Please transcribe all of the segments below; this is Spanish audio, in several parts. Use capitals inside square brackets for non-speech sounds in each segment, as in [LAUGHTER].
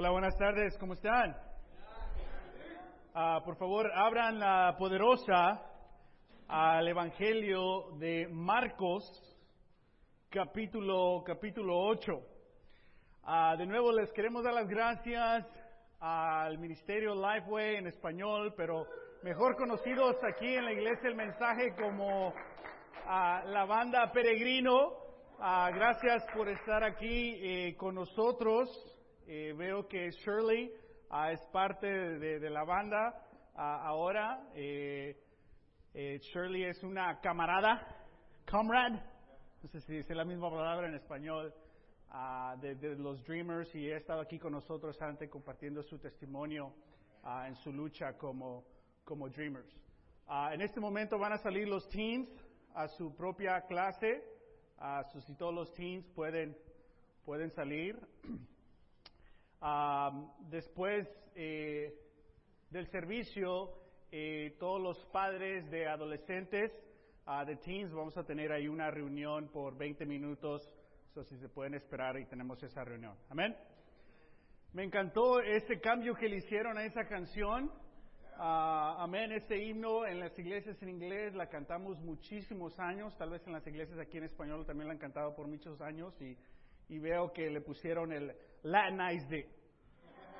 Hola, buenas tardes, ¿cómo están? Ah, por favor, abran la poderosa al Evangelio de Marcos, capítulo, capítulo 8. Ah, de nuevo les queremos dar las gracias al Ministerio Lifeway en español, pero mejor conocidos aquí en la iglesia el mensaje como ah, la banda Peregrino. gracias por estar aquí eh, con nosotros. Eh, veo que Shirley ah, es parte de, la banda ah, ahora. Eh, eh, Shirley es una camarada, comrade, no sé si dice la misma palabra en español, ah, de, los Dreamers y ha estado aquí con nosotros antes compartiendo su testimonio en su lucha como, como Dreamers. en este momento van a salir los teens a su propia clase, si todos los teens pueden, pueden salir. [CLEARS THROAT] después eh, del servicio, eh, todos los padres de adolescentes, uh, de teens, vamos a tener ahí una reunión por 20 minutos, so si se pueden esperar y tenemos esa reunión. Amén. Me encantó ese cambio que le hicieron a esa canción. Uh, amén, ese himno en las iglesias en inglés la cantamos muchísimos años, tal vez en las iglesias aquí en español también la han cantado por muchos años y, y veo que le pusieron el Latinized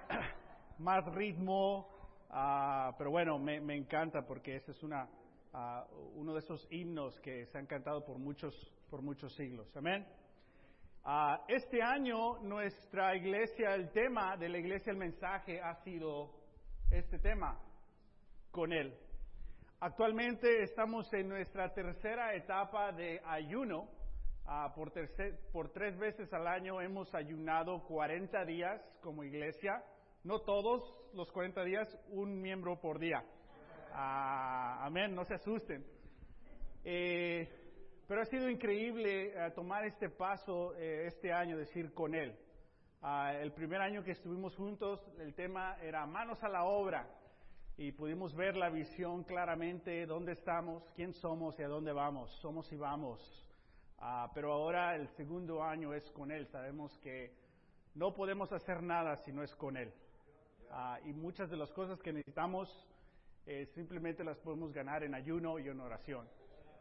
[COUGHS] más ritmo, ah, pero bueno, me, encanta porque ese es una, ah, uno de esos himnos que se han cantado por muchos, por muchos siglos. Amén. Ah, este año nuestra iglesia, el tema de la iglesia, el mensaje ha sido este tema, con él. Actualmente estamos en nuestra tercera etapa de ayuno Ah, por, por tres veces al año hemos ayunado 40 días como iglesia. No todos los 40 días, un miembro por día. Ah, amén, no se asusten. Eh, pero ha sido increíble eh, tomar este paso eh, este año, decir con Él. Ah, el primer año que estuvimos juntos, el tema era manos a la obra y pudimos ver la visión claramente, dónde estamos, quién somos y a dónde vamos. Somos y vamos. Ah, pero ahora el segundo año es con Él. Sabemos que no podemos hacer nada si no es con Él. Ah, y muchas de las cosas que necesitamos eh, simplemente las podemos ganar en ayuno y en oración.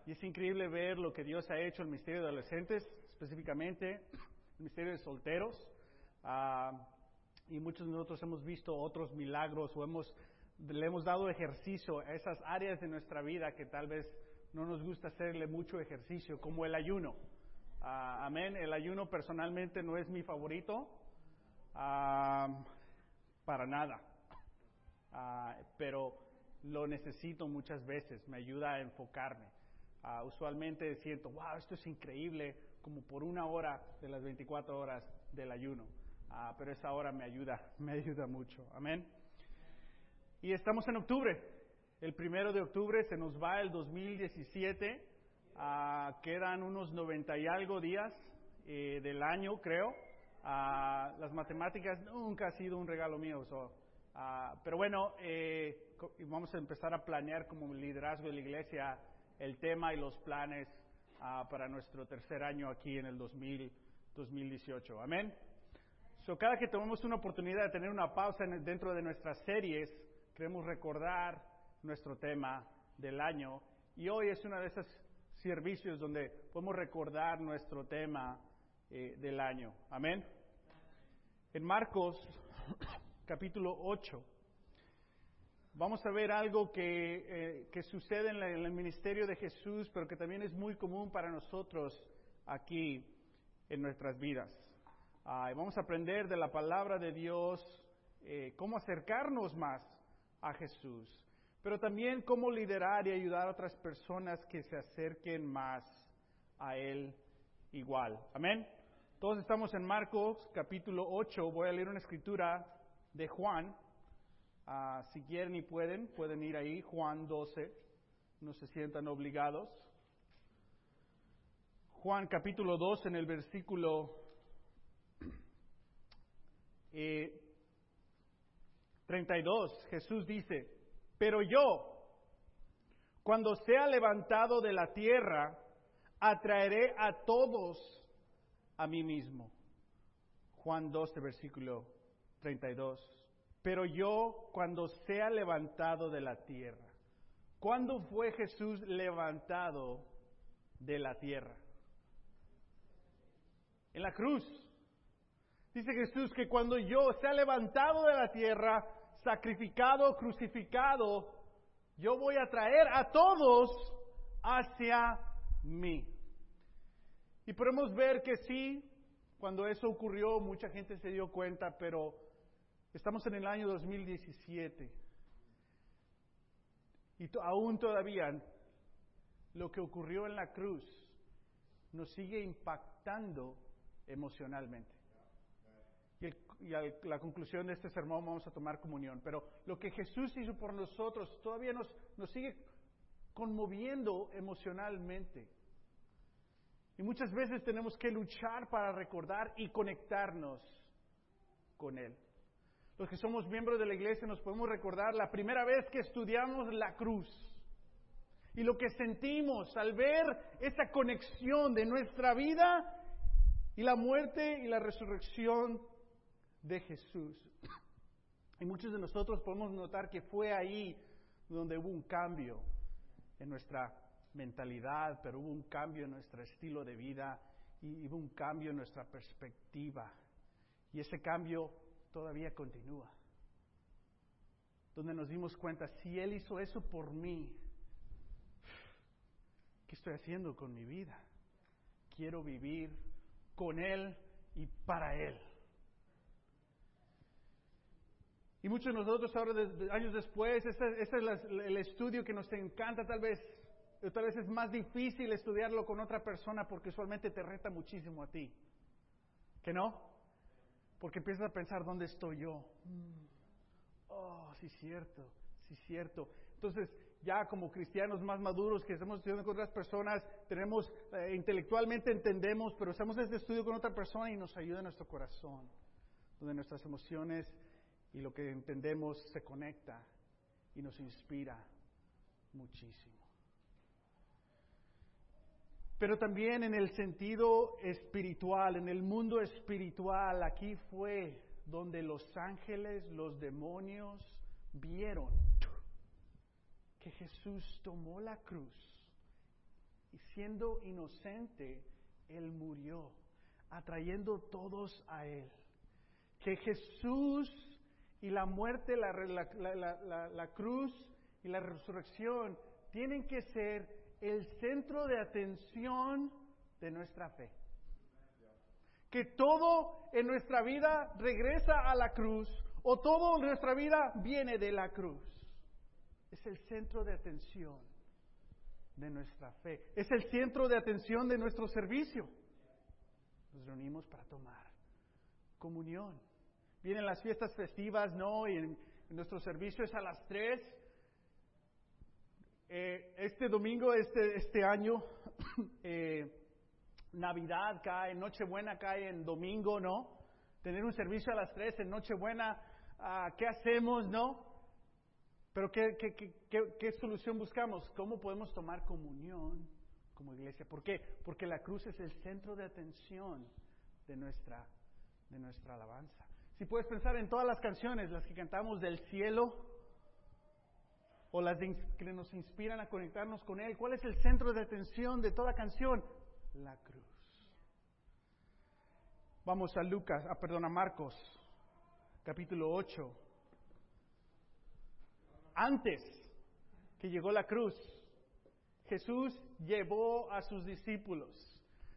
Y es increíble ver lo que Dios ha hecho en el Ministerio de Adolescentes, específicamente el Ministerio de Solteros. Ah, y muchos de nosotros hemos visto otros milagros o hemos, le hemos dado ejercicio a esas áreas de nuestra vida que tal vez no nos gusta hacerle mucho ejercicio, como el ayuno. Ah, amén. El ayuno personalmente no es mi favorito, ah, para nada. Ah, pero lo necesito muchas veces, me ayuda a enfocarme. usualmente siento, wow, esto es increíble, como por una hora de las 24 horas del ayuno. pero esa hora me ayuda, [LAUGHS] me ayuda mucho. Amén. Y estamos en octubre. El primero de octubre se nos va el 2017. Ah, quedan unos 90 y algo días eh, del año, creo. Ah, las matemáticas nunca ha sido un regalo mío. Ah, pero bueno, eh, vamos a empezar a planear como liderazgo de la iglesia el tema y los planes para nuestro tercer año aquí en el 2018. Amén. So, cada que tomemos una oportunidad de tener una pausa dentro de nuestras series, queremos recordar nuestro tema del año y hoy es uno de esos servicios donde podemos recordar nuestro tema eh, del año. Amén. En Marcos [COUGHS] capítulo 8 vamos a ver algo que, eh, que sucede en, el ministerio de Jesús, pero que también es muy común para nosotros aquí en nuestras vidas. vamos a aprender de la palabra de Dios eh, cómo acercarnos más a Jesús pero también cómo liderar y ayudar a otras personas que se acerquen más a Él igual. Amén. Todos estamos en Marcos capítulo 8. Voy a leer una escritura de Juan. Ah, si quieren y pueden, pueden ir ahí, Juan 12. No se sientan obligados. Juan capítulo 2 en el versículo eh, 32. Jesús dice, pero yo, cuando sea levantado de la tierra, atraeré a todos a mí mismo. Juan 12, versículo 32. Pero yo cuando sea levantado de la tierra. ¿Cuándo fue Jesús levantado de la tierra? En la cruz. Dice Jesús que cuando yo sea levantado de la tierra, sacrificado, crucificado, yo voy a traer a todos hacia mí. Y podemos ver que sí, cuando eso ocurrió, mucha gente se dio cuenta, pero estamos en el año 2017. Y aún todavía lo que ocurrió en la cruz nos sigue impactando emocionalmente. Y, a la conclusión de este sermón vamos a tomar comunión. Pero lo que Jesús hizo por nosotros todavía nos, nos sigue conmoviendo emocionalmente. Y muchas veces tenemos que luchar para recordar y conectarnos con Él. Los que somos miembros de la iglesia nos podemos recordar la primera vez que estudiamos la cruz y lo que sentimos al ver esa conexión de nuestra vida y la muerte y la resurrección de Jesús. Y muchos de nosotros podemos notar que fue ahí donde hubo un cambio en nuestra mentalidad, pero hubo un cambio en nuestro estilo de vida y hubo un cambio en nuestra perspectiva. Y ese cambio todavía continúa. Donde nos dimos cuenta, si Él hizo eso por mí, ¿qué estoy haciendo con mi vida? Quiero vivir con Él y para Él. Y muchos de nosotros ahora, años después, este, este es el estudio que nos encanta tal vez, tal vez es más difícil estudiarlo con otra persona porque usualmente te reta muchísimo a ti. ¿Que no? Porque empiezas a pensar, ¿dónde estoy yo? Mm. Oh, sí, cierto, sí, cierto. Entonces, ya como cristianos más maduros que estamos estudiando con otras personas, tenemos, eh, intelectualmente entendemos, pero hacemos este estudio con otra persona y nos ayuda en nuestro corazón, donde nuestras emociones y lo que entendemos se conecta y nos inspira muchísimo. Pero también en el sentido espiritual, en el mundo espiritual, aquí fue donde los ángeles, los demonios vieron que Jesús tomó la cruz y siendo inocente, Él murió, atrayendo todos a Él. Que Jesús y la muerte, la, la, cruz y la resurrección tienen que ser el centro de atención de nuestra fe. Que todo en nuestra vida regresa a la cruz o todo en nuestra vida viene de la cruz. Es el centro de atención de nuestra fe. Es el centro de atención de nuestro servicio. Nos reunimos para tomar comunión. Vienen las fiestas festivas, ¿no? Y nuestro servicio es a las tres. Eh, este domingo, este, este año, [COUGHS] eh, Navidad cae, Nochebuena cae en domingo, ¿no? Tener un servicio a las tres en Nochebuena, uh, ¿qué hacemos, no? Pero ¿qué, qué, qué, ¿qué solución buscamos? ¿Cómo podemos tomar comunión como iglesia? ¿Por qué? Porque la cruz es el centro de atención de nuestra, de nuestra alabanza. Si puedes pensar en todas las canciones, las que cantamos del cielo o las que nos inspiran a conectarnos con Él, ¿cuál es el centro de atención de toda canción? La cruz. Vamos a Lucas, a ah, perdón, a Marcos, capítulo 8. Antes que llegó la cruz, Jesús llevó a sus discípulos,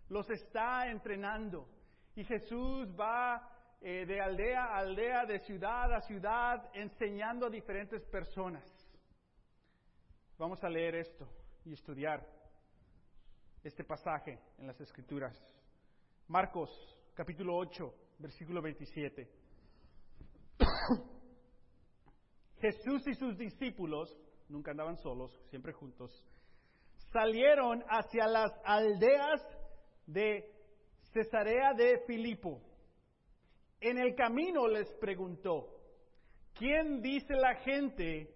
los está entrenando y Jesús va eh, de aldea a aldea, de ciudad a ciudad, enseñando a diferentes personas. Vamos a leer esto y estudiar este pasaje en las Escrituras. Marcos capítulo 8, versículo 27. [COUGHS] Jesús y sus discípulos, nunca andaban solos, siempre juntos, salieron hacia las aldeas de Cesarea de Filipo en el camino les preguntó, ¿quién dice la gente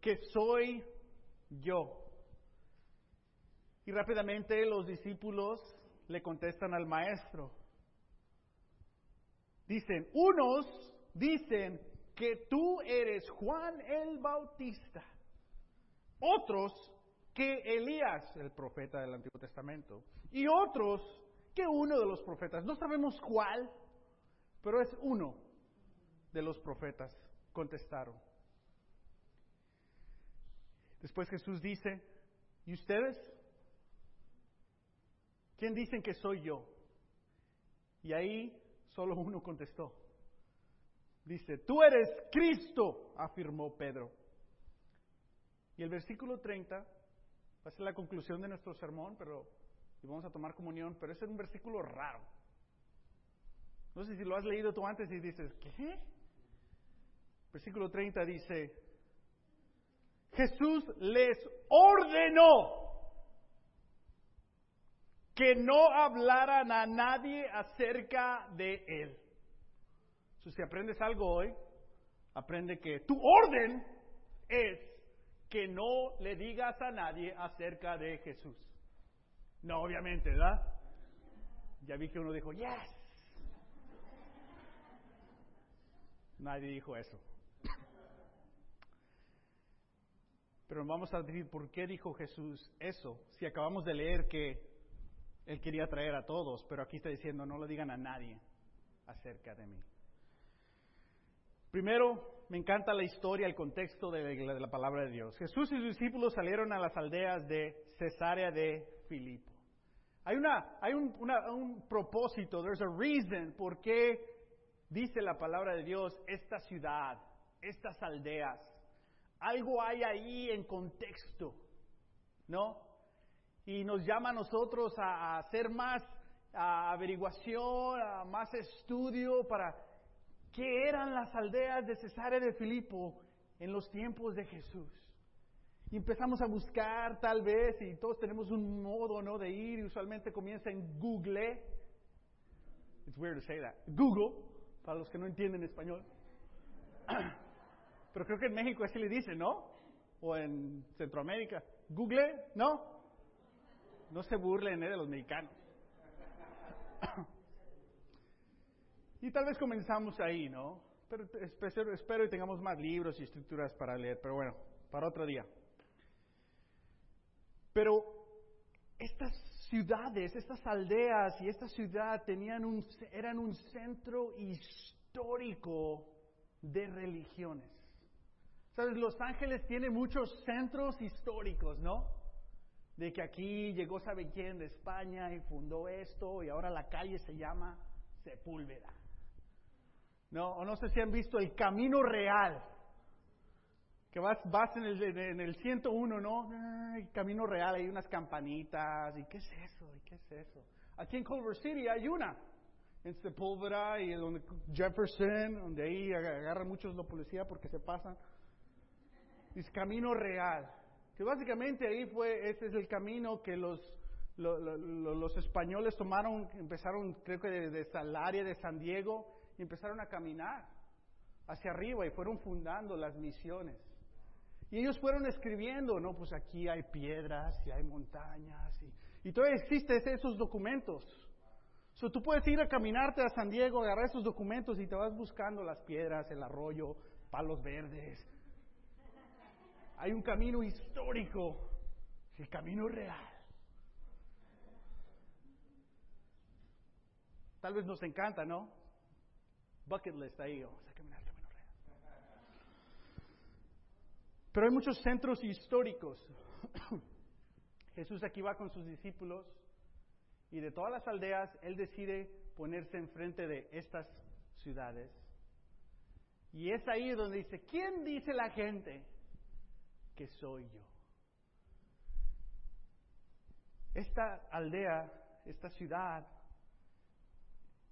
que soy yo? Y rápidamente los discípulos le contestan al maestro. Dicen, unos dicen que tú eres Juan el Bautista. Otros que Elías, el profeta del Antiguo Testamento. Y otros que uno de los profetas. No sabemos cuál, pero es uno de los profetas. Contestaron. Después Jesús dice, ¿y ustedes? ¿Quién dicen que soy yo? Y ahí solo uno contestó. Dice, tú eres Cristo, afirmó Pedro. Y el versículo 30 va a ser la conclusión de nuestro sermón, pero y vamos a tomar comunión, pero es un versículo raro. No sé si lo has leído tú antes y dices, ¿qué? Versículo 30 dice, Jesús les ordenó que no hablaran a nadie acerca de Él. si aprendes algo hoy, aprende que tu orden es que no le digas a nadie acerca de Jesús. No, obviamente, ¿verdad? Ya vi que uno dijo, yes. Nadie dijo eso. Pero vamos a decir por qué dijo Jesús eso, si acabamos de leer que él quería traer a todos, pero aquí está diciendo, no lo digan a nadie acerca de mí. Primero, me encanta la historia, el contexto de la, palabra de Dios. Jesús y sus discípulos salieron a las aldeas de Cesarea de Filipo. Hay, una, hay un, un propósito, there's a reason por qué dice la palabra de Dios esta ciudad, estas aldeas. Algo hay ahí en contexto, ¿no? y nos llama a nosotros a, hacer más averiguación, a más estudio para qué eran las aldeas de Cesarea de Filipo en los tiempos de Jesús. Y empezamos a buscar tal vez, y todos tenemos un modo ¿no? de ir, y usualmente comienza en Google. It's weird to say that. Google, para los que no entienden español. [CLEARS THROAT] Pero creo que en México así le dicen, ¿no? O en Centroamérica. Google, ¿no? No se burlen ¿eh? de los mexicanos. [CLEARS THROAT] y tal vez comenzamos ahí, ¿no? Pero espero, espero y tengamos más libros y estructuras para leer, pero bueno, para otro día. Pero estas ciudades, estas aldeas y esta ciudad tenían un, eran un centro histórico de religiones. ¿Sabes? Los Ángeles tiene muchos centros históricos, ¿no? de que aquí llegó sabe quién de España y fundó esto y ahora la calle se llama Sepúlveda. No, o no sé si han visto el Camino Real, que vas, vas en, el, en el 101, ¿no? El Camino Real, hay unas campanitas, ¿y qué es eso? ¿Y qué es eso? Aquí en Culver City hay una, en Sepúlveda y donde Jefferson, donde ahí agarran muchos la policía porque se pasan. Es Camino Real básicamente ahí fue, ese es el camino que los, los, españoles tomaron, empezaron creo que desde el área de San Diego, y empezaron a caminar hacia arriba y fueron fundando las misiones. Y ellos fueron escribiendo, no, pues aquí hay piedras y hay montañas y, y todavía existen esos documentos. So, tú puedes ir a caminarte a San Diego, agarrar esos documentos y te vas buscando las piedras, el arroyo, palos verdes, hay un camino histórico, el camino real. Tal vez nos encanta, ¿no? Bucket list ahí, vamos a caminar el camino real. Pero hay muchos centros históricos. [COUGHS] Jesús aquí va con sus discípulos y de todas las aldeas Él decide ponerse enfrente de estas ciudades. Y es ahí donde dice, ¿quién dice la gente? que soy yo. Esta aldea, esta ciudad,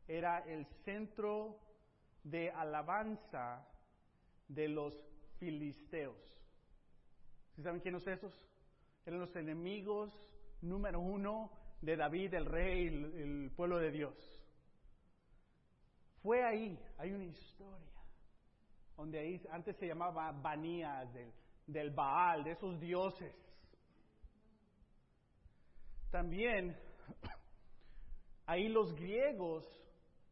era el centro de alabanza de los filisteos. Saben quiénes son esos? Eran los enemigos número uno de David, el rey, el, el pueblo de Dios. Fue ahí, hay una historia, donde ahí antes se llamaba Banías del del Baal, de esos dioses. También [CLEARS THROAT] ahí los griegos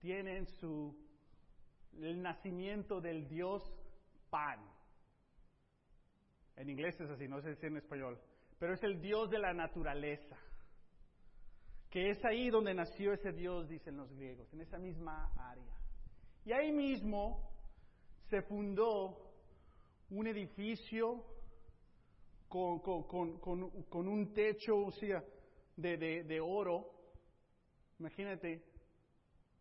tienen su el nacimiento del Dios pan. En inglés es así, no sé si en español, pero es el Dios de la naturaleza. Que es ahí donde nació ese Dios, dicen los griegos, en esa misma área. Y ahí mismo se fundó un edificio con, un techo o sea, de, de oro. Imagínate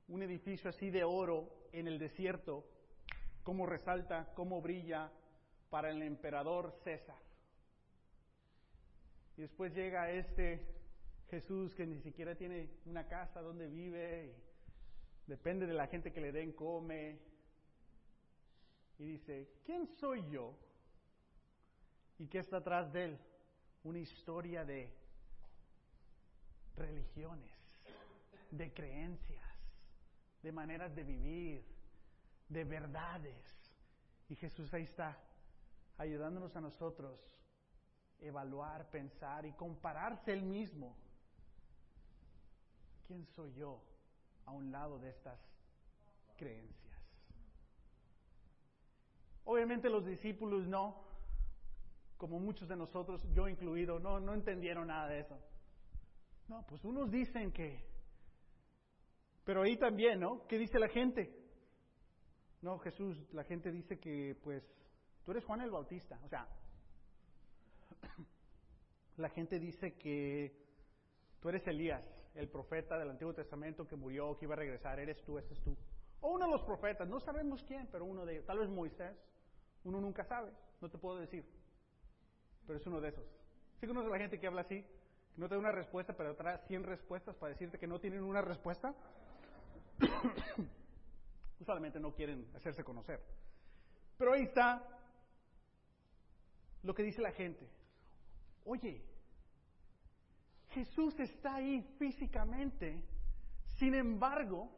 un edificio así de oro en el desierto, cómo resalta, cómo brilla para el emperador César. Y después llega este Jesús que ni siquiera tiene una casa donde vive, depende de la gente que le den, come. Y dice, ¿quién soy yo? ¿Y qué está atrás de él? Una historia de religiones, de creencias, de maneras de vivir, de verdades. Y Jesús ahí está, ayudándonos a nosotros evaluar, pensar y compararse él mismo. ¿Quién soy yo a un lado de estas creencias? Obviamente los discípulos no, como muchos de nosotros, yo incluido, no, no entendieron nada de eso. No, pues unos dicen que, pero ahí también, ¿no? ¿Qué dice la gente? No, Jesús, la gente dice que, pues, tú eres Juan el Bautista. O sea, [COUGHS] la gente dice que tú eres Elías, el profeta del Antiguo Testamento que murió, que iba a regresar. Eres tú, ese es tú. O uno de los profetas, no sabemos quién, pero uno de ellos. Tal vez Moisés. Uno nunca sabe, no te puedo decir. Pero es uno de esos. ¿Sí conoces a la gente que habla así? Que no te da una respuesta, pero trae 100 respuestas para decirte que no tienen una respuesta. [COUGHS] Usualmente no quieren hacerse conocer. Pero ahí está lo que dice la gente. Oye, Jesús está ahí físicamente, sin embargo,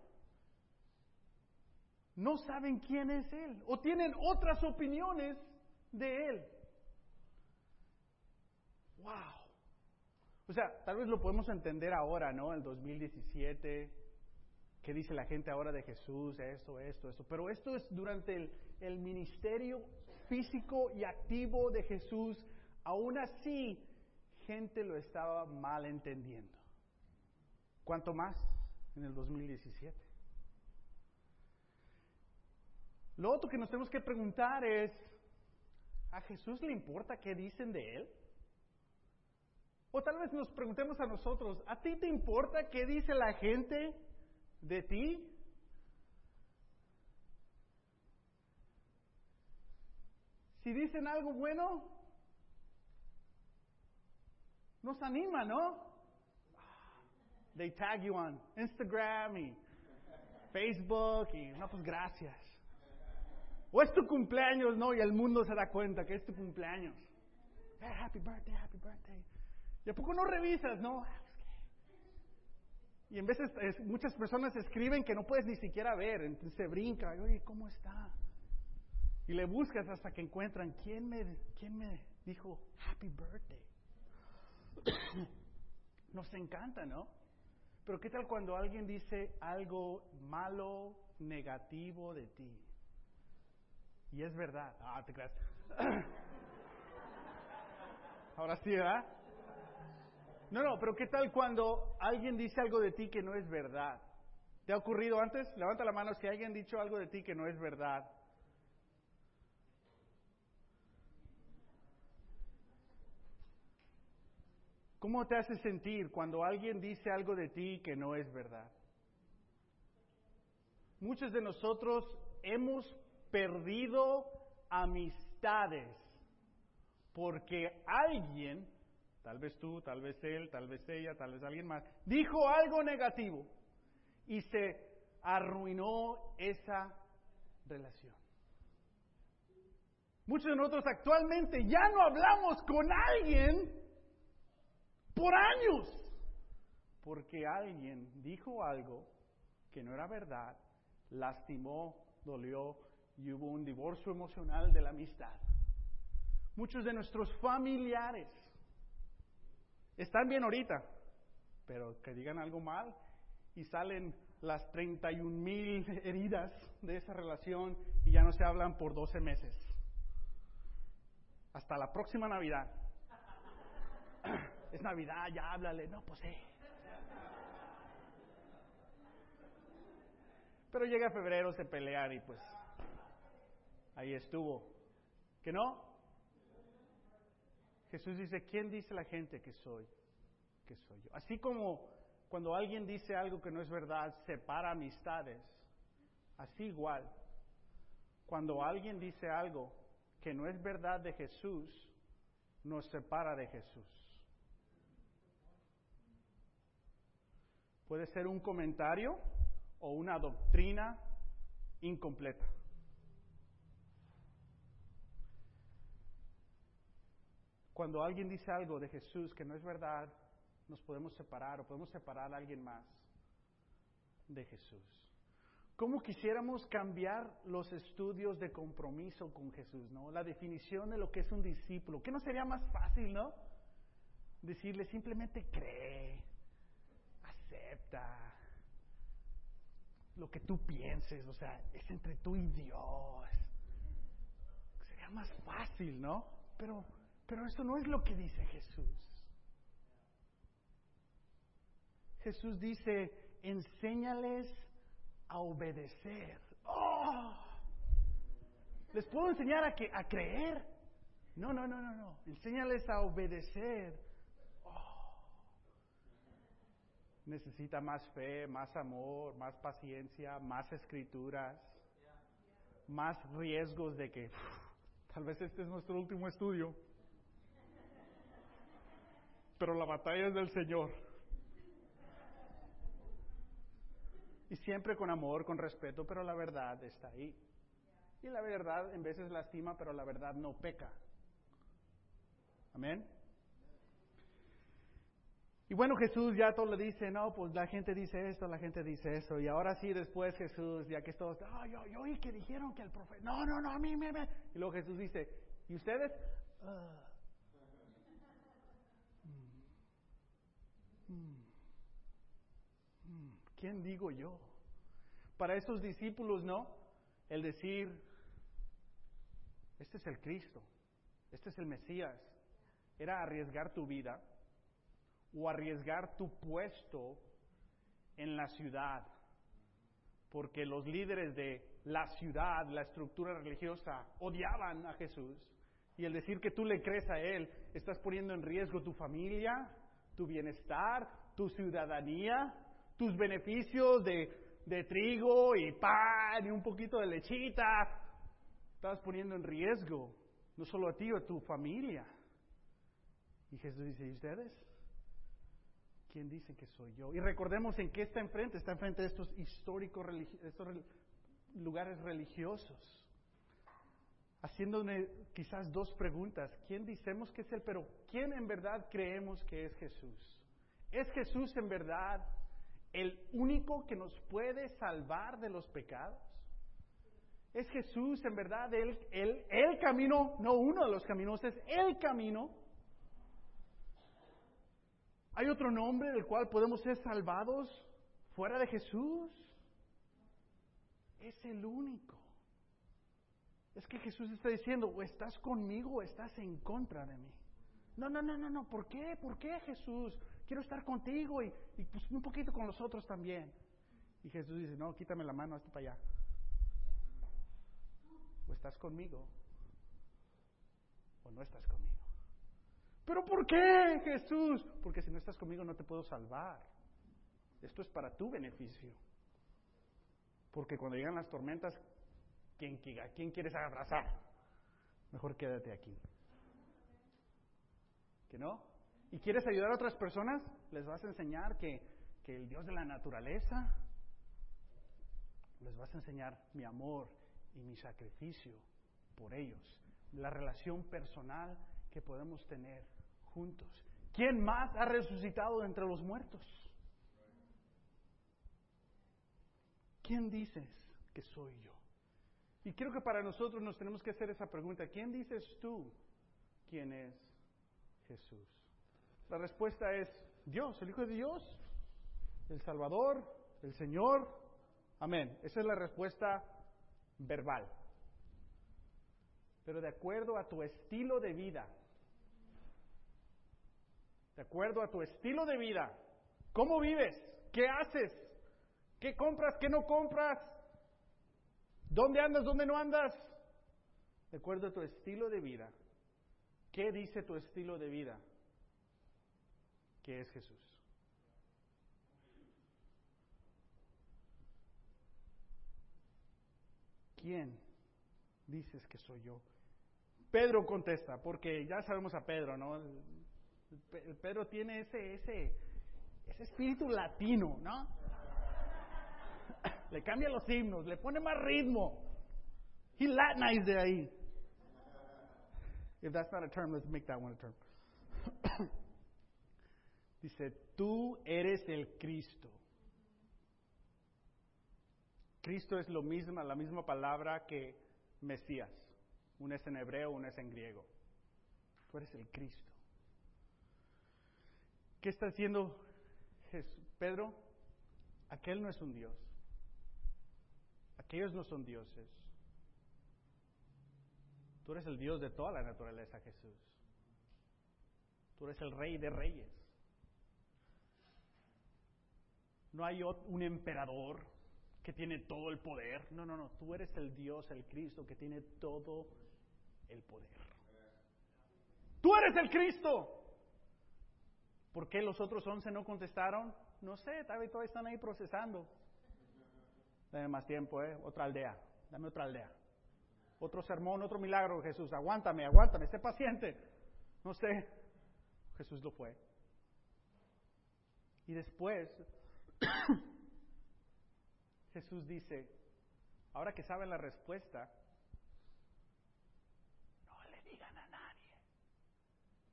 no saben quién es Él o tienen otras opiniones de Él. ¡Wow! O sea, tal vez lo podemos entender ahora, ¿no? El 2017, qué dice la gente ahora de Jesús, esto, esto, esto. Pero esto es durante el, el ministerio físico y activo de Jesús. Aún así, gente lo estaba mal entendiendo. ¿Cuánto más en el 2017? Lo otro que nos tenemos que preguntar es, ¿a Jesús le importa qué dicen de él? O tal vez nos preguntemos a nosotros, ¿a ti te importa qué dice la gente de ti? Si dicen algo bueno, nos anima, ¿no? They tag you on Instagram y Facebook y no, pues gracias. O es tu cumpleaños, ¿no? Y el mundo se da cuenta que es tu cumpleaños. happy birthday, happy birthday. ¿Y a poco no revisas, no? Y en veces muchas personas escriben que no puedes ni siquiera ver, entonces se brinca, oye, ¿cómo está? Y le buscas hasta que encuentran quién me, quién me dijo happy birthday. [COUGHS] Nos encanta, ¿no? Pero ¿qué tal cuando alguien dice algo malo, negativo de ti? Y es verdad. Ah, te creas. [COUGHS] Ahora sí, ¿verdad? No, no, pero ¿qué tal cuando alguien dice algo de ti que no es verdad? ¿Te ha ocurrido antes? Levanta la mano si alguien ha dicho algo de ti que no es verdad. ¿Cómo te hace sentir cuando alguien dice algo de ti que no es verdad? Muchos de nosotros hemos perdido amistades porque alguien tal vez tú, tal vez él, tal vez ella, tal vez alguien más, dijo algo negativo y se arruinó esa relación. Muchos de nosotros actualmente ya no hablamos con alguien por años, porque alguien dijo algo que no era verdad, lastimó, dolió y hubo un divorcio emocional de la amistad. Muchos de nuestros familiares están bien ahorita, pero que digan algo mal y salen las 31 mil heridas de esa relación y ya no se hablan por 12 meses. Hasta la próxima Navidad. Es Navidad, ya háblale. No, pues. Pero llega febrero, se pelean y pues ahí estuvo. ¿Que no? Jesús dice, ¿quién dice la gente que soy? Que soy yo. Así como cuando alguien dice algo que no es verdad, separa amistades. Así igual, cuando alguien dice algo que no es verdad de Jesús, nos separa de Jesús. Puede ser un comentario o una doctrina incompleta. Cuando alguien dice algo de Jesús que no es verdad, nos podemos separar o podemos separar a alguien más de Jesús. ¿Cómo quisiéramos cambiar los estudios de compromiso con Jesús, no? La definición de lo que es un discípulo. ¿Qué no sería más fácil, no? Decirle simplemente cree, acepta lo que tú pienses, o sea, es entre tú y Dios. Sería más fácil, ¿no? Pero, pero eso no es lo que dice Jesús. Jesús dice, enséñales a obedecer. ¡Oh! ¿Les puedo enseñar a, que, a creer? No, no, no, no, no. Enséñales a obedecer. Oh. Necesita más fe, más amor, más paciencia, más escrituras, más riesgos de que tal vez este es nuestro último estudio. Pero la batalla es del Señor. Y siempre con amor, con respeto, pero la verdad está ahí. Y la verdad en veces lastima, pero la verdad no peca. Amén. Y bueno, Jesús ya todo le dice, no, pues la gente dice esto, la gente dice eso. Y ahora sí, después Jesús, ya que es todo, ah, yo, yo oí que dijeron que el profeta, no, no, no, a mí me... me. Y luego Jesús dice, ¿y ustedes? Mm. ¿quién digo yo? Para estos discípulos, no. El decir, este es el Cristo, este es el Mesías, era arriesgar tu vida o arriesgar tu puesto en la ciudad, porque los líderes de la ciudad, la estructura religiosa, odiaban a Jesús. Y el decir que tú le crees a Él, estás poniendo en riesgo tu familia, tu bienestar, tu ciudadanía, tus beneficios de, trigo y pan y un poquito de lechita, estás poniendo en riesgo no solo a ti, a tu familia. Y Jesús dice, ¿y ustedes? ¿Quién dice que soy yo? Y recordemos en qué está enfrente, está enfrente de estos históricos estos lugares religiosos. Haciéndome quizás dos preguntas. ¿Quién decimos que es Él? Pero ¿quién en verdad creemos que es Jesús? ¿Es Jesús en verdad el único que nos puede salvar de los pecados? ¿Es Jesús en verdad el, el, el camino, no uno de los caminos, es el camino? ¿Hay otro nombre del cual podemos ser salvados fuera de Jesús? Es el único. Es que Jesús está diciendo, o estás conmigo o estás en contra de mí. No, no, no, no, no. ¿Por qué? ¿Por qué Jesús? quiero estar contigo y, pues un poquito con los otros también. Y Jesús dice, no, quítame la mano, hasta para allá. O estás conmigo, o no estás conmigo. ¿Pero por qué, Jesús? Porque si no estás conmigo no te puedo salvar. Esto es para tu beneficio. Porque cuando llegan las tormentas, ¿quién, ¿a quién quieres abrazar? Mejor quédate aquí. ¿Que no? y quieres ayudar a otras personas, les vas a enseñar que el Dios de la naturaleza, les vas a enseñar mi amor y mi sacrificio por ellos, la relación personal que podemos tener ¿Quién más ha resucitado entre los muertos? ¿Quién dices que soy yo? Y creo que para nosotros nos tenemos que hacer esa pregunta. ¿Quién dices tú quién es Jesús? La respuesta es Dios, el Hijo de Dios, el Salvador, el Señor. Amén. Esa es la respuesta verbal. Pero de acuerdo a tu estilo de vida, de acuerdo a tu estilo de vida, ¿cómo vives? ¿Qué haces? ¿Qué compras? ¿Qué no compras? ¿Dónde andas? ¿Dónde no andas? De acuerdo a tu estilo de vida. ¿Qué dice tu estilo de vida? Que es Jesús. ¿Quién dices que soy yo? Pedro contesta, porque ya sabemos a Pedro, ¿no? Pedro tiene ese, ese, ese espíritu latino, ¿no? [LAUGHS] Le cambia los himnos, le pone más ritmo. He Latinized de ahí. If that's not a term, let's make that one a term. [COUGHS] Dice, tú eres el Cristo. Cristo es lo mismo, la misma palabra que Mesías. Una es en hebreo, una es en griego. Tú eres el Cristo. ¿Qué está haciendo Pedro? Aquel no es un Dios. Aquellos no son dioses. Tú eres el Dios de toda la naturaleza, Jesús. Tú eres el Rey de Reyes. No hay un emperador que tiene todo el poder. No, no, no. Tú eres el Dios, el Cristo, que tiene todo el poder. Tú eres el Cristo. ¿Por qué los otros once no contestaron? No sé, tal todavía están ahí procesando. Dame más tiempo, ¿eh? Otra aldea. Dame otra aldea. Otro sermón, otro milagro, Jesús. Aguántame, aguántame, sé paciente. No sé. Jesús lo fue. Y después, [COUGHS] Jesús dice, ahora que saben la respuesta, no le digan a nadie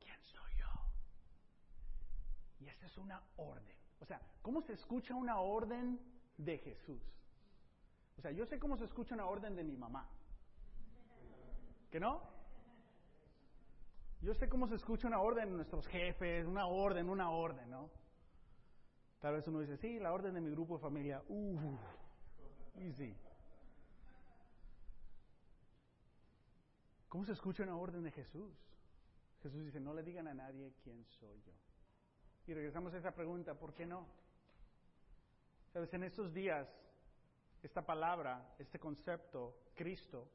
quién soy yo. Y esa es una orden. O sea, ¿cómo se escucha una orden de Jesús? O sea, yo sé cómo se escucha una orden de mi mamá. ¿Que no? Yo sé cómo se escucha una orden de nuestros jefes, una orden, una orden, ¿no? Tal vez uno dice, sí, la orden de mi grupo de familia, uh, easy. ¿Cómo se escucha una orden de Jesús? Jesús dice, no le digan a nadie quién soy yo. Y regresamos a esa pregunta, ¿por qué no? Sabes, en estos días, esta palabra, este concepto, Cristo,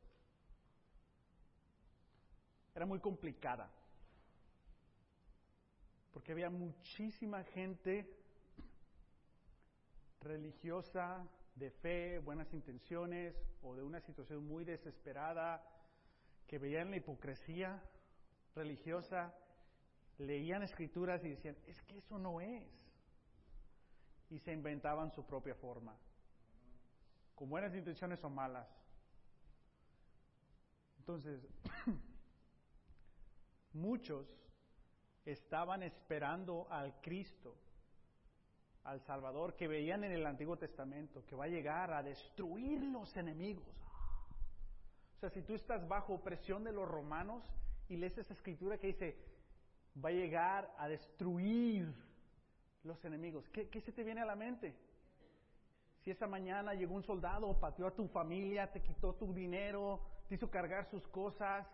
era muy complicada. Porque había muchísima gente religiosa, de fe, buenas intenciones o de una situación muy desesperada, que veían la hipocresía religiosa, leían escrituras y decían, es que eso no es. Y se inventaban su propia forma, con buenas intenciones o malas. Entonces, [COUGHS] muchos estaban esperando al Cristo, al Salvador, que veían en el Antiguo Testamento, que va a llegar a destruir los enemigos. O sea, si tú estás bajo presión de los romanos y lees esa escritura que dice, va a llegar a destruir los enemigos, ¿qué, qué se te viene a la mente? Si esa mañana llegó un soldado, pateó a tu familia, te quitó tu dinero, te hizo cargar sus cosas,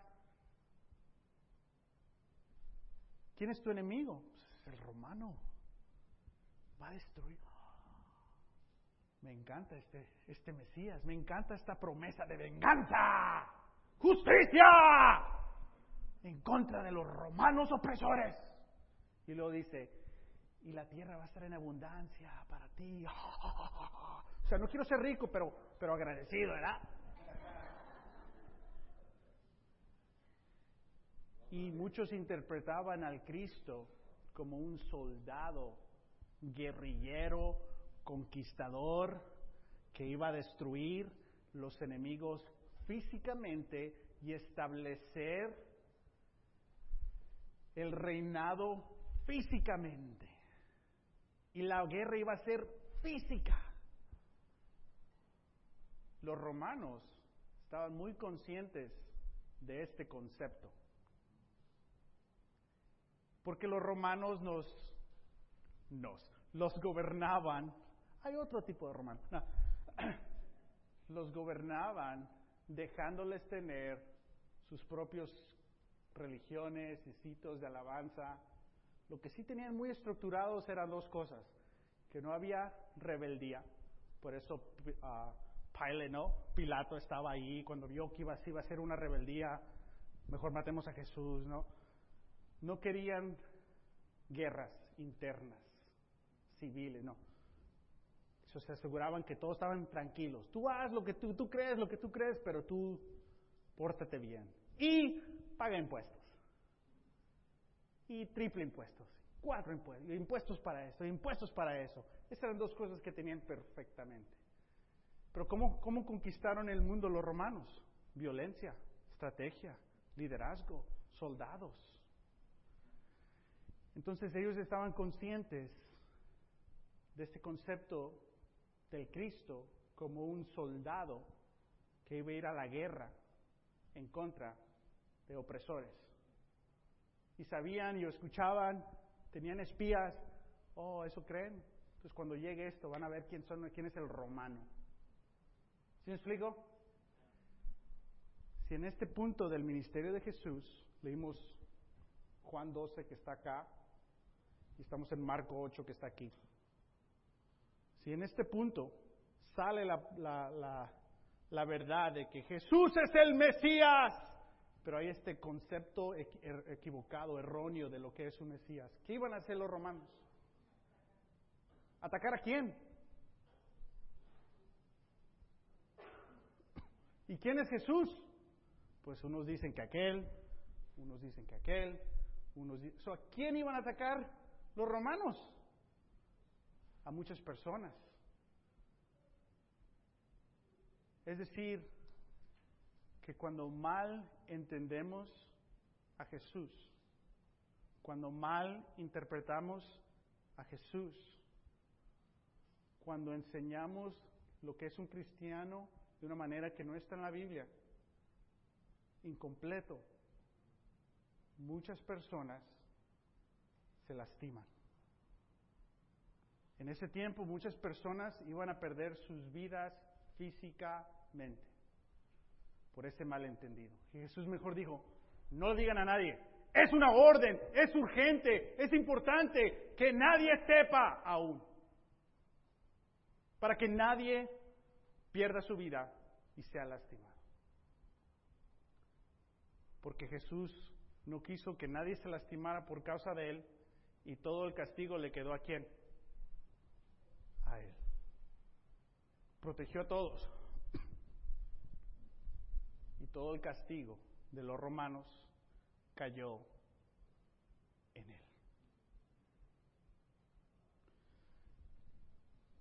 ¿Quién es tu enemigo? Pues el romano. Va a destruir. Me encanta este, este Mesías, me encanta esta promesa de venganza, justicia, en contra de los romanos opresores. Y luego dice, y la tierra va a estar en abundancia para ti. [LAUGHS] O sea, no quiero ser rico, pero, pero agradecido, ¿verdad? Y muchos interpretaban al Cristo como un soldado, guerrillero, conquistador, que iba a destruir los enemigos físicamente y establecer el reinado físicamente. Y la guerra iba a ser física. Los romanos estaban muy conscientes de este concepto porque los romanos nos, nos, los gobernaban hay otro tipo de romanos. No. [CLEARS THROAT] Los gobernaban dejándoles tener sus propios religiones y sitios de alabanza. Lo que sí tenían muy estructurados eran dos cosas, que no había rebeldía, por eso uh, ¿no? Pilato estaba ahí cuando vio que iba, a ser una rebeldía, mejor matemos a Jesús, ¿no? No querían guerras internas, civiles, no. Se aseguraban que todos estaban tranquilos. Tú haz lo que tú, tú crees, lo que tú crees, pero tú pórtate bien. Y paga impuestos. Y triple impuestos. Cuatro impuestos. Impuestos para esto, impuestos para eso. Esas eran dos cosas que tenían perfectamente. Pero ¿cómo, cómo conquistaron el mundo los romanos? Violencia, estrategia, liderazgo, soldados. Entonces ellos estaban conscientes de este concepto del Cristo como un soldado que iba a ir a la guerra en contra de opresores. Y sabían y escuchaban, tenían espías, oh, ¿eso creen? Entonces cuando llegue esto van a ver quién, son, quién es el romano. ¿Sí me explico? Si en este punto del ministerio de Jesús leímos Juan 12 que está acá, y estamos en Marco 8 que está aquí. Si en este punto sale la, la, la, verdad de que Jesús es el Mesías, pero hay este concepto er, equivocado, erróneo de lo que es un Mesías, ¿qué iban a hacer los romanos? ¿Atacar a quién? ¿Y quién es Jesús? Pues unos dicen que aquel, unos dicen que aquel, unos dicen... ¿A quién iban a atacar? Los romanos, a muchas personas. Es decir, que cuando mal entendemos a Jesús, cuando mal interpretamos a Jesús, cuando enseñamos lo que es un cristiano de una manera que no está en la Biblia, incompleto, muchas personas se lastiman. En ese tiempo muchas personas iban a perder sus vidas físicamente por ese malentendido. Y Jesús mejor dijo, no lo digan a nadie, es una orden, es urgente, es importante que nadie sepa aún, para que nadie pierda su vida y sea lastimado. Porque Jesús no quiso que nadie se lastimara por causa de él, y todo el castigo le quedó a quién? A él. Protegió a todos. Y todo el castigo de los romanos cayó en él.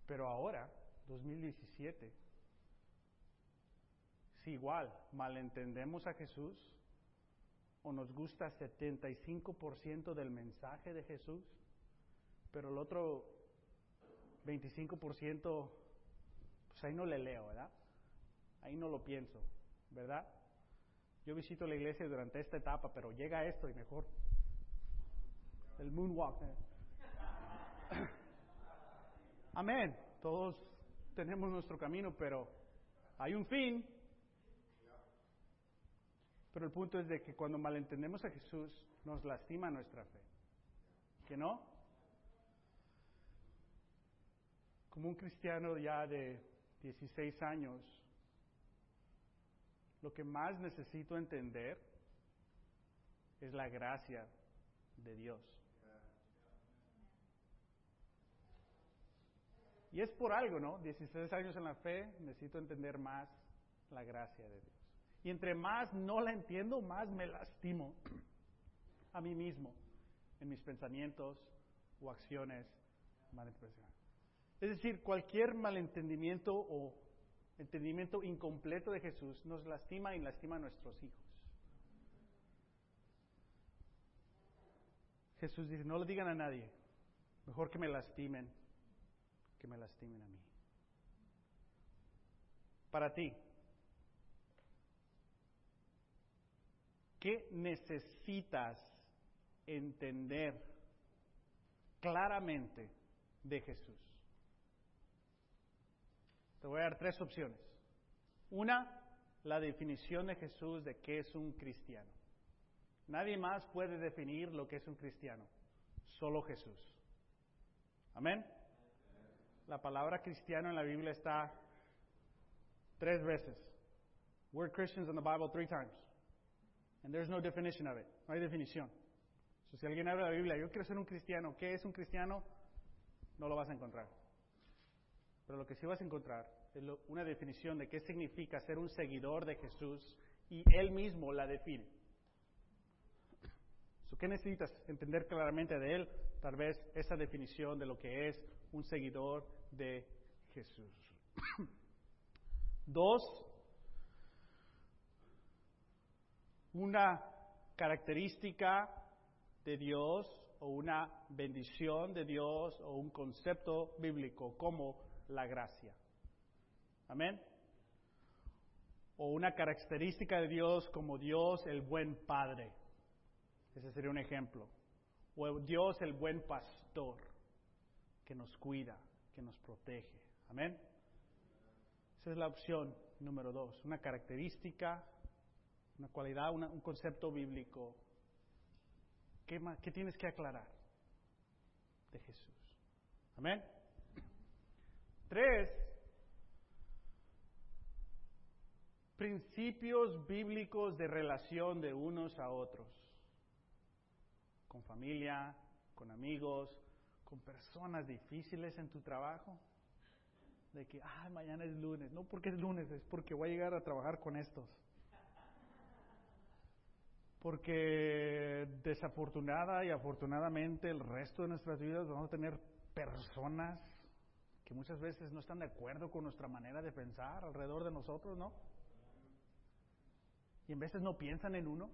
Pero ahora, 2017, si igual malentendemos a Jesús, o nos gusta 75% del mensaje de Jesús, pero el otro 25%, pues ahí no le leo, ¿verdad? Ahí no lo pienso, ¿verdad? Yo visito la iglesia durante esta etapa, pero llega esto y mejor. El moonwalk. ¿eh? [COUGHS] Amén. Todos tenemos nuestro camino, pero hay un fin pero el punto es de que cuando malentendemos a Jesús nos lastima nuestra fe. ¿Que no? Como un cristiano ya de 16 años, lo que más necesito entender es la gracia de Dios. Y es por algo, ¿no? 16 años en la fe, necesito entender más la gracia de Dios. Y entre más no la entiendo, más me lastimo a mí mismo en mis pensamientos o acciones Es decir, cualquier malentendimiento o entendimiento incompleto de Jesús nos lastima y lastima a nuestros hijos. Jesús dice, no lo digan a nadie, mejor que me lastimen, que me lastimen a mí. Para ti, ¿Qué necesitas entender claramente de Jesús? Te voy a dar tres opciones. Una, la definición de Jesús de qué es un cristiano. Nadie más puede definir lo que es un cristiano, solo Jesús. Amén. La palabra cristiano en la Biblia está tres veces. We're Christians in the Bible three times. And there's no definition of it. No hay definición. si alguien de la Biblia, yo quiero ser un cristiano, ¿qué es un cristiano? No lo vas a encontrar. Pero lo que sí vas a encontrar es una definición de qué significa ser un seguidor de Jesús y Él mismo la define. ¿Qué necesitas entender claramente de Él? Tal vez esa definición de lo que es un seguidor de Jesús. [CLEARS THROAT] Dos, una característica de Dios o una bendición de Dios o un concepto bíblico como la gracia. Amén. O una característica de Dios como Dios el buen Padre. Ese sería un ejemplo. O Dios el buen pastor que nos cuida, que nos protege. Amén. Esa es la opción número dos. Una característica, una cualidad, un concepto bíblico. ¿Qué, ¿Qué tienes que aclarar de Jesús? Amén. Tres, principios bíblicos de relación de unos a otros, con familia, con amigos, con personas difíciles en tu trabajo, de que, ah, mañana es lunes, no porque es lunes, es porque voy a llegar a trabajar con estos. Porque desafortunada y afortunadamente el resto de nuestras vidas vamos a tener personas muchas veces no están de acuerdo con nuestra manera de pensar alrededor de nosotros, ¿no? Y en veces no piensan en uno.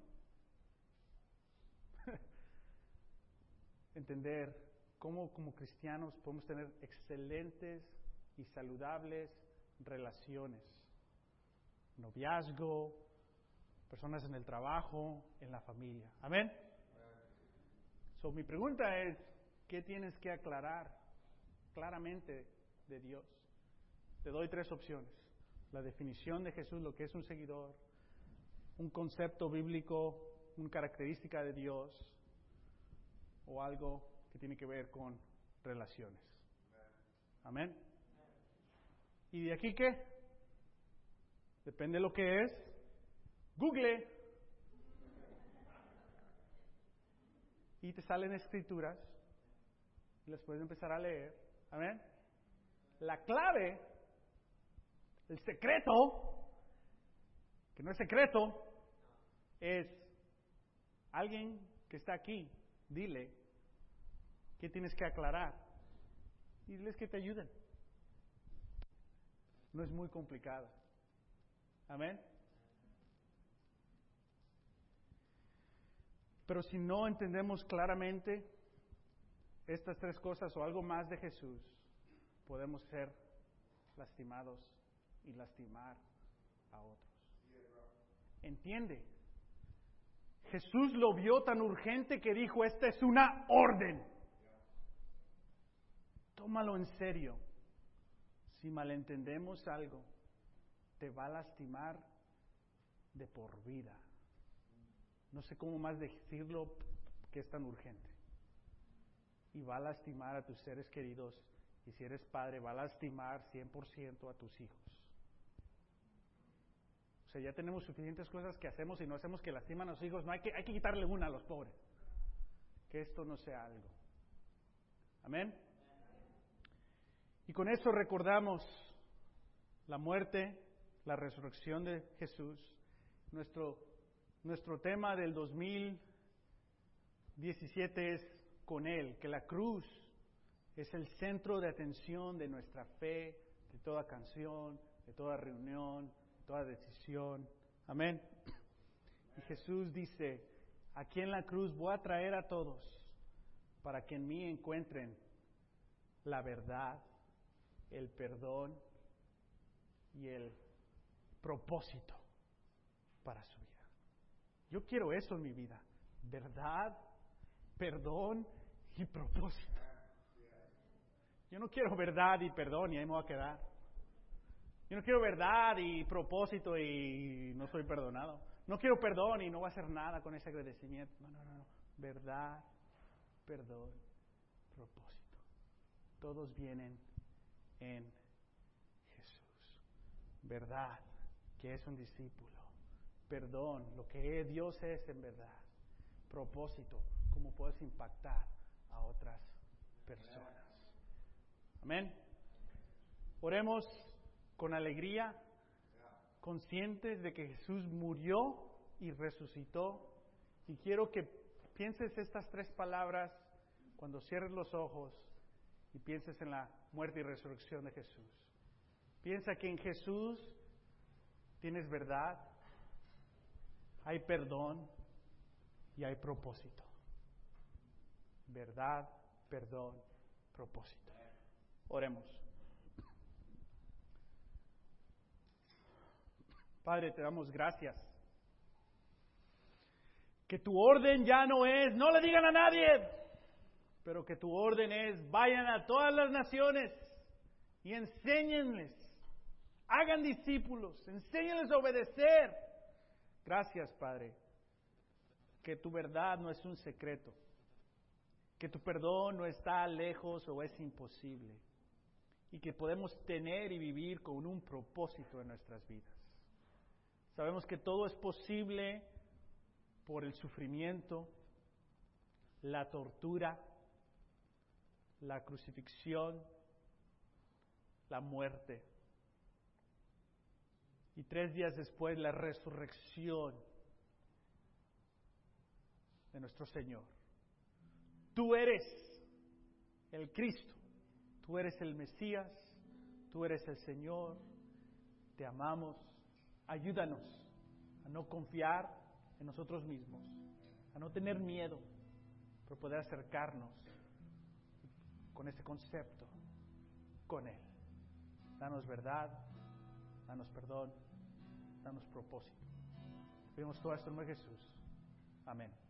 [LAUGHS] Entender cómo como cristianos podemos tener excelentes y saludables relaciones. Noviazgo, personas en el trabajo, en la familia. Amén. So, mi pregunta es, ¿qué tienes que aclarar claramente de Dios? Te doy tres opciones. La definición de Jesús, lo que es un seguidor, un concepto bíblico, una característica de Dios o algo que tiene que ver con relaciones. Amén. ¿Y de aquí qué? Depende de lo que es. Google. Y te salen escrituras. Y las puedes empezar a leer. Amén. La clave, el secreto, que no es secreto, es alguien que está aquí, dile qué tienes que aclarar y diles que te ayuden. No es muy complicado. Amén. Pero si no entendemos claramente estas tres cosas o algo más de Jesús, podemos ser lastimados y lastimar a otros. Entiende. Jesús lo vio tan urgente que dijo, esta es una orden. Tómalo en serio. Si malentendemos algo, te va a lastimar de por vida. No sé cómo más decirlo que es tan urgente. Y va a lastimar a tus seres queridos. Y si eres padre, va a lastimar 100% a tus hijos. O sea, ya tenemos suficientes cosas que hacemos y no hacemos que lastiman a los hijos. No hay que, hay que quitarle una a los pobres. Que esto no sea algo. Amén. Y con eso recordamos la muerte, la resurrección de Jesús. Nuestro, nuestro tema del 2017 es con Él, que la cruz es el centro de atención de nuestra fe, de toda canción, de toda reunión, toda decisión. Amén. Y Jesús dice, aquí en la cruz voy a traer a todos para que en mí encuentren la verdad, el perdón y el propósito para su vida. Yo quiero eso en mi vida, verdad, perdón y propósito. Yo no quiero verdad y perdón y ahí me voy a quedar. Yo no quiero verdad y propósito y no soy perdonado. No quiero perdón y no voy a hacer nada con ese agradecimiento. No, no, no. Verdad, perdón, propósito. Todos vienen en Jesús. Verdad, que es un discípulo. Perdón, lo que Dios es en verdad. Propósito, cómo puedes impactar a otras personas. Amén. Oremos con alegría, conscientes de que Jesús murió y resucitó. Y quiero que pienses estas tres palabras cuando cierres los ojos y pienses en la muerte y resurrección de Jesús. Piensa que en Jesús tienes verdad, hay perdón y hay propósito. Verdad, perdón, propósito. Oremos. Padre, te damos gracias. Que tu orden ya no es, no le digan a nadie, pero que tu orden es, vayan a todas las naciones y enséñenles, hagan discípulos, enséñenles a obedecer. Gracias, Padre, que tu verdad no es un secreto, que tu perdón no está lejos o es imposible, y que podemos tener y vivir con un propósito en nuestras vidas. Sabemos que todo es posible por el sufrimiento, la tortura, la crucifixión, la muerte. Y tres días después la resurrección de nuestro Señor. Tú eres el Cristo, tú eres el Mesías, tú eres el Señor, te amamos Ayúdanos a no confiar en nosotros mismos, a no tener miedo, pero poder acercarnos con ese concepto, con Él. Danos verdad, danos perdón, danos propósito. Pedimos todo esto en Jesús. Amén.